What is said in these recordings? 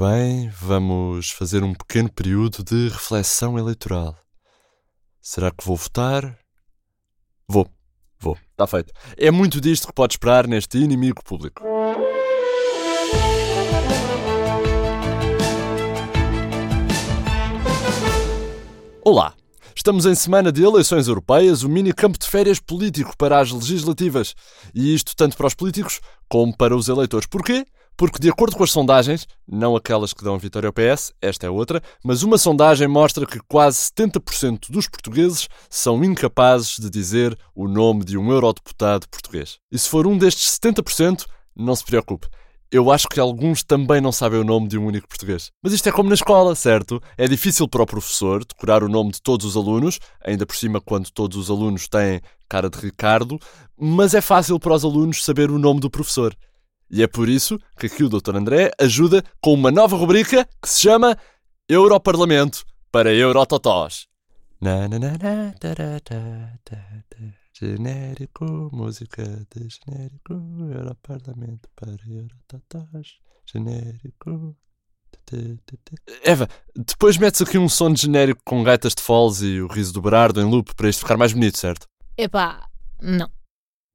Ora bem, vamos fazer um pequeno período de reflexão eleitoral. Será que vou votar? Vou, vou. Está feito. É muito disto que pode esperar neste inimigo público. Olá! Estamos em semana de eleições europeias, o mini campo de férias político para as legislativas. E isto tanto para os políticos como para os eleitores. Porquê? Porque, de acordo com as sondagens, não aquelas que dão a vitória ao PS, esta é outra, mas uma sondagem mostra que quase 70% dos portugueses são incapazes de dizer o nome de um eurodeputado português. E se for um destes 70%, não se preocupe. Eu acho que alguns também não sabem o nome de um único português. Mas isto é como na escola, certo? É difícil para o professor decorar o nome de todos os alunos, ainda por cima quando todos os alunos têm cara de Ricardo, mas é fácil para os alunos saber o nome do professor. E é por isso que aqui o Dr. André ajuda com uma nova rubrica que se chama Europarlamento para Eurototós. Genérico, música de genérico, Europarlamento para Eurototós. Genérico. Eva, depois metes aqui um som de genérico com gaitas de foles e o riso do Berardo em loop para isto ficar mais bonito, certo? Epá, não.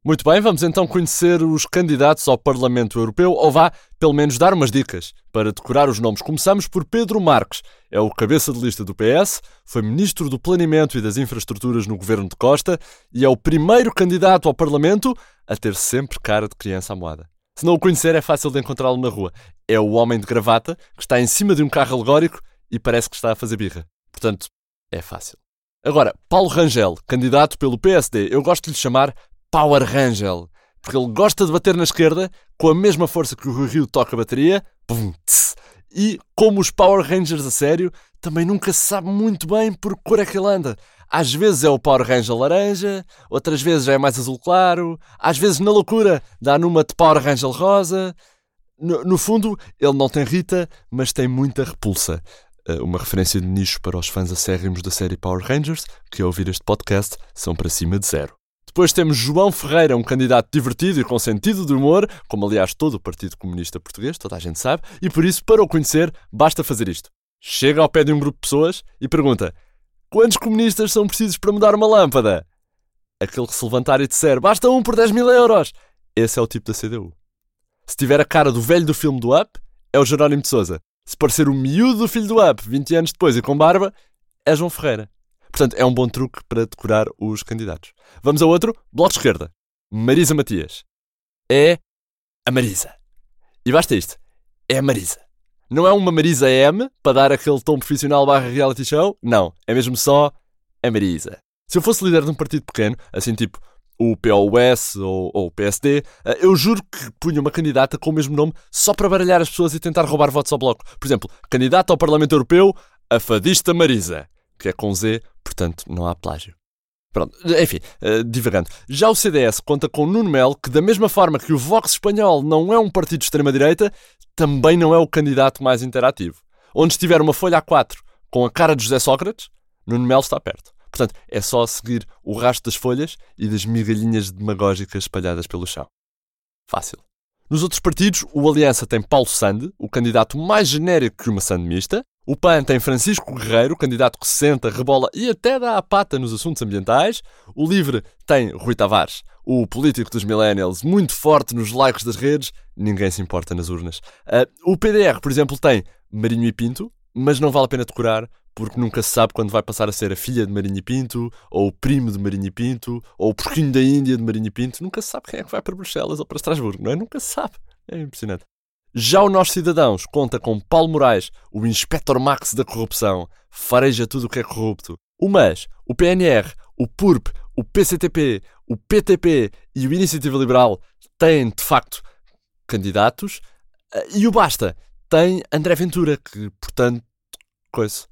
Muito bem, vamos então conhecer os candidatos ao Parlamento Europeu, ou vá, pelo menos, dar umas dicas. Para decorar os nomes, começamos por Pedro Marques. É o cabeça de lista do PS, foi Ministro do Planeamento e das Infraestruturas no governo de Costa e é o primeiro candidato ao Parlamento a ter sempre cara de criança amoada. Se não o conhecer, é fácil de encontrá-lo na rua. É o homem de gravata que está em cima de um carro alegórico e parece que está a fazer birra. Portanto, é fácil. Agora, Paulo Rangel, candidato pelo PSD. Eu gosto de lhe chamar Power Rangel, porque ele gosta de bater na esquerda com a mesma força que o Rui Rio toca a bateria. E, como os Power Rangers a sério, também nunca se sabe muito bem por que cor é que ele anda. Às vezes é o Power Ranger laranja, outras vezes é mais azul claro, às vezes na loucura dá numa de Power Ranger rosa. No, no fundo, ele não tem Rita, mas tem muita repulsa. Eh, uma referência de nicho para os fãs acérrimos da série Power Rangers, que ao ouvir este podcast são para cima de zero. Depois temos João Ferreira, um candidato divertido e com sentido de humor, como aliás todo o Partido Comunista Português, toda a gente sabe, e por isso, para o conhecer, basta fazer isto. Chega ao pé de um grupo de pessoas e pergunta: Quantos comunistas são precisos para mudar uma lâmpada? Aquele que se levantar e disser: Basta um por 10 mil euros. Esse é o tipo da CDU. Se tiver a cara do velho do filme do Up, é o Jerónimo de Souza. Se parecer o miúdo do filho do Up, 20 anos depois e com barba, é João Ferreira. Portanto, é um bom truque para decorar os candidatos. Vamos a outro. Bloco de esquerda. Marisa Matias. É a Marisa. E basta isto. É a Marisa. Não é uma Marisa M para dar aquele tom profissional barra reality show. Não. É mesmo só a Marisa. Se eu fosse líder de um partido pequeno, assim tipo o POS ou, ou o PSD, eh, eu juro que punha uma candidata com o mesmo nome só para baralhar as pessoas e tentar roubar votos ao bloco. Por exemplo, candidata ao Parlamento Europeu, a fadista Marisa, que é com Z portanto não há plágio. Pronto, enfim, uh, divagando. Já o CDS conta com Nuno Melo, que da mesma forma que o Vox espanhol não é um partido de extrema-direita, também não é o candidato mais interativo. Onde estiver uma folha A4 com a cara de José Sócrates, Nuno Melo está perto. Portanto, é só seguir o rastro das folhas e das migalhinhas demagógicas espalhadas pelo chão. Fácil. Nos outros partidos, o Aliança tem Paulo Sande, o candidato mais genérico que uma Sande mista, o PAN tem Francisco Guerreiro, candidato que senta, rebola e até dá a pata nos assuntos ambientais. O LIVRE tem Rui Tavares, o político dos millennials, muito forte nos likes das redes, ninguém se importa nas urnas. Uh, o PDR, por exemplo, tem Marinho e Pinto, mas não vale a pena decorar, porque nunca se sabe quando vai passar a ser a filha de Marinho e Pinto, ou o primo de Marinho e Pinto, ou o porquinho da Índia de Marinho e Pinto. Nunca se sabe quem é que vai para Bruxelas ou para Estrasburgo, não é? Nunca se sabe. É impressionante. Já o Nós Cidadãos conta com Paulo Moraes, o Inspector Max da corrupção, fareja tudo o que é corrupto. O MAS, o PNR, o PURP, o PCTP, o PTP e o Iniciativa Liberal têm, de facto, candidatos. Eh, e o Basta tem André Ventura, que, portanto, coisa.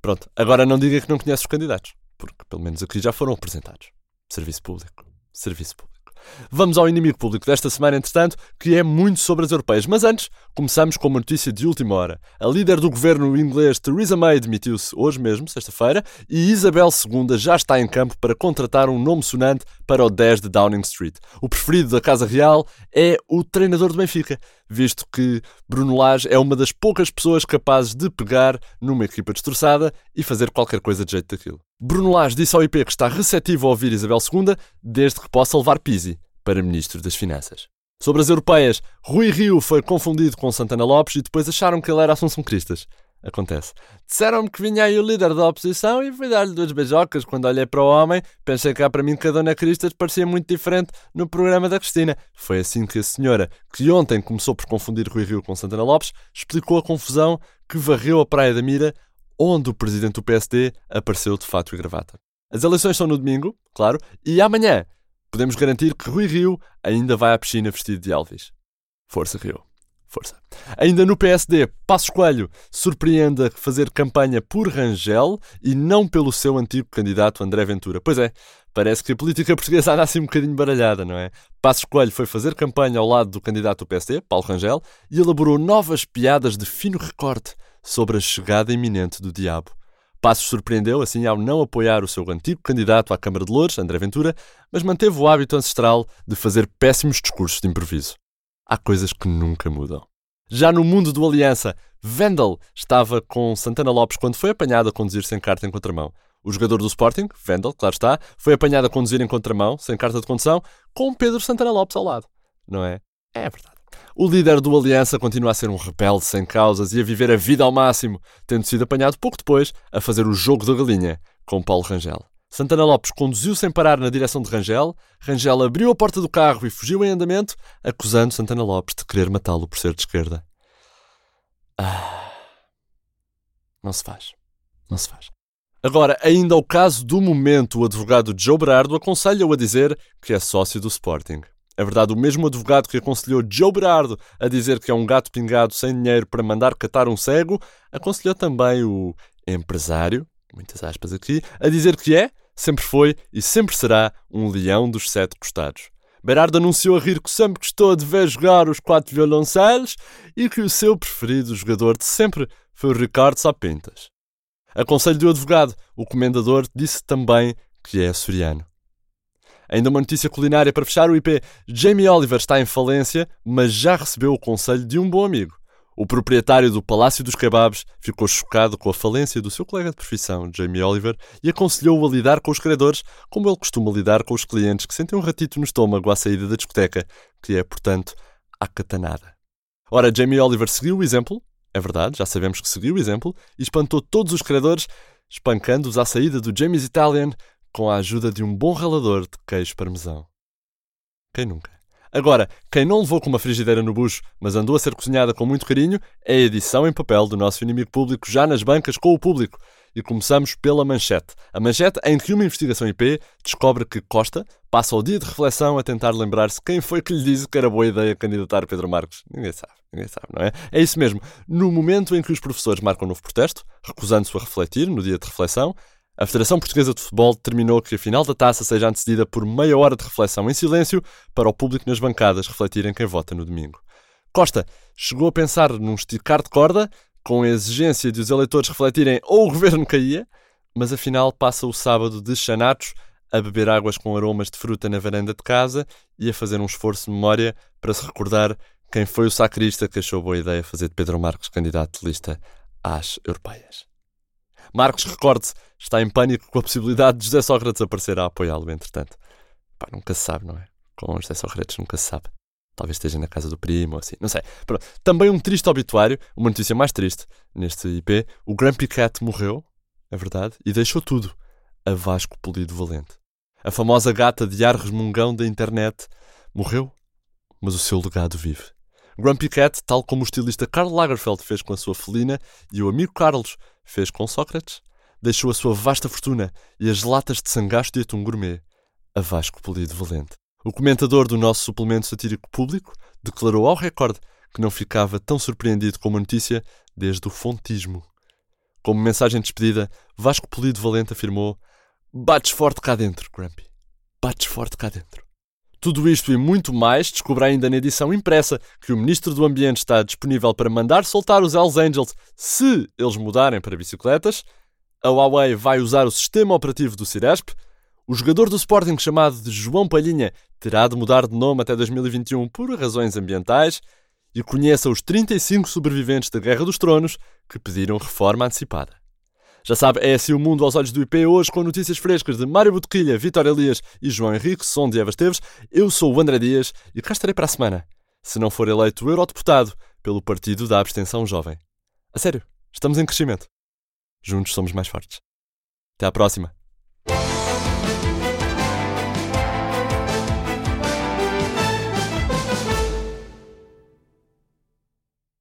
Pronto, agora não diga que não conhece os candidatos, porque pelo menos aqui já foram apresentados. Serviço público. Serviço público. Vamos ao inimigo público desta semana, entretanto, que é muito sobre as europeias. Mas antes, começamos com uma notícia de última hora. A líder do governo inglês, Theresa May, demitiu-se hoje mesmo, sexta-feira, e Isabel II já está em campo para contratar um nome sonante para o 10 de Downing Street. O preferido da Casa Real é o treinador do Benfica, visto que Bruno Lage é uma das poucas pessoas capazes de pegar numa equipa destroçada e fazer qualquer coisa de jeito daquilo. Bruno Lage disse ao IP que está receptivo a ouvir Isabel II, desde que possa levar Pisi para Ministro das Finanças. Sobre as europeias, Rui Rio foi confundido com Santana Lopes e depois acharam que ele era Assunção Cristas. Acontece. Disseram-me que vinha aí o líder da oposição e fui dar-lhe duas beijocas. Quando olhei para o homem, pensei cá para mim que a Dona Cristas parecia muito diferente no programa da Cristina. Foi assim que a senhora, que ontem começou por confundir Rui Rio com Santana Lopes, explicou a confusão que varreu a Praia da Mira, onde o presidente do PSD apareceu de fato e gravata. As eleições são no domingo, claro, e amanhã podemos garantir que Rui Rio ainda vai à piscina vestido de Elvis. Força, Rio. Força. Ainda no PSD, Passos Coelho surpreende a fazer campanha por Rangel e não pelo seu antigo candidato André Ventura. Pois é, parece que a política portuguesa anda assim um bocadinho baralhada, não é? Passos Coelho foi fazer campanha ao lado do candidato do PSD, Paulo Rangel, e elaborou novas piadas de fino recorte sobre a chegada iminente do diabo. Passos surpreendeu, assim, ao não apoiar o seu antigo candidato à Câmara de Louros, André Ventura, mas manteve o hábito ancestral de fazer péssimos discursos de improviso. Há coisas que nunca mudam. Já no mundo do Aliança, Vendel estava com Santana Lopes quando foi apanhado a conduzir sem carta em contramão. O jogador do Sporting, Vendel, claro está, foi apanhado a conduzir em contramão, sem carta de condução, com Pedro Santana Lopes ao lado. Não é? É verdade. O líder do Aliança continua a ser um rebelde sem causas e a viver a vida ao máximo, tendo sido apanhado pouco depois a fazer o jogo da galinha com Paulo Rangel. Santana Lopes conduziu sem parar na direção de Rangel, Rangel abriu a porta do carro e fugiu em andamento, acusando Santana Lopes de querer matá-lo por ser de esquerda. Ah, não se faz. Não se faz. Agora, ainda ao caso do momento, o advogado Joe Berardo aconselha-o a dizer que é sócio do Sporting. É verdade, o mesmo advogado que aconselhou Joe Berardo a dizer que é um gato pingado sem dinheiro para mandar catar um cego, aconselhou também o empresário, muitas aspas aqui, a dizer que é, sempre foi e sempre será um leão dos sete costados. Berardo anunciou a rir que sempre gostou de ver jogar os quatro violoncelos e que o seu preferido jogador de sempre foi o Ricardo Sapintas. A conselho do advogado, o comendador disse também que é açoriano. Ainda uma notícia culinária para fechar o IP. Jamie Oliver está em falência, mas já recebeu o conselho de um bom amigo. O proprietário do Palácio dos Kebabs ficou chocado com a falência do seu colega de profissão, Jamie Oliver, e aconselhou-o a lidar com os credores como ele costuma lidar com os clientes que sentem um ratito no estômago à saída da discoteca, que é, portanto, a catanada. Ora, Jamie Oliver seguiu o exemplo, é verdade, já sabemos que seguiu o exemplo, e espantou todos os credores, espancando-os à saída do Jamie's Italian com a ajuda de um bom ralador de queijo parmesão. Quem nunca? Agora, quem não levou com uma frigideira no bucho, mas andou a ser cozinhada com muito carinho, é a edição em papel do nosso inimigo público já nas bancas com o público. E começamos pela manchete. A manchete em que uma investigação IP descobre que Costa passa o dia de reflexão a tentar lembrar-se quem foi que lhe disse que era boa ideia candidatar Pedro Marcos. Ninguém sabe, ninguém sabe, não é? É isso mesmo. No momento em que os professores marcam um novo protesto, recusando-se a refletir no dia de reflexão, a Federação Portuguesa de Futebol determinou que a final da taça seja antecedida por meia hora de reflexão em silêncio para o público nas bancadas refletirem quem vota no domingo. Costa chegou a pensar num esticar de corda, com a exigência de os eleitores refletirem ou o governo caía, mas afinal passa o sábado de chanatos a beber águas com aromas de fruta na varanda de casa e a fazer um esforço de memória para se recordar quem foi o sacrista que achou boa ideia fazer de Pedro Marcos candidato de lista às europeias. Marcos, recorde-se, está em pânico com a possibilidade de José Sócrates aparecer a apoiá-lo, entretanto. Pá, nunca se sabe, não é? Com José Sócrates nunca se sabe. Talvez esteja na casa do primo ou assim, não sei. Pronto. Também um triste obituário, uma notícia mais triste neste IP. O Grumpy Cat morreu, é verdade, e deixou tudo a Vasco Polido Valente. A famosa gata de ar resmungão da internet morreu, mas o seu legado vive. Grumpy Cat, tal como o estilista Karl Lagerfeld fez com a sua felina e o amigo Carlos fez com Sócrates, deixou a sua vasta fortuna e as latas de sangaço de atum gourmet a Vasco Polido Valente. O comentador do nosso suplemento satírico público declarou ao recorde que não ficava tão surpreendido com a notícia desde o fontismo. Como mensagem de despedida, Vasco Polido Valente afirmou: Bates forte cá dentro, Grumpy. Bates forte cá dentro. Tudo isto e muito mais descobra ainda na edição impressa que o Ministro do Ambiente está disponível para mandar soltar os Hells Angels se eles mudarem para bicicletas. A Huawei vai usar o sistema operativo do Ciresp. O jogador do Sporting chamado de João Palhinha terá de mudar de nome até 2021 por razões ambientais. E conheça os 35 sobreviventes da Guerra dos Tronos que pediram reforma antecipada. Já sabe, é assim o mundo aos olhos do IP hoje com notícias frescas de Mário Botequilha, Vitor Elias e João Henrique, som de Eva Esteves. Eu sou o André Dias e cá estarei para a semana, se não for eleito eurodeputado pelo Partido da Abstenção Jovem. A sério, estamos em crescimento. Juntos somos mais fortes. Até à próxima.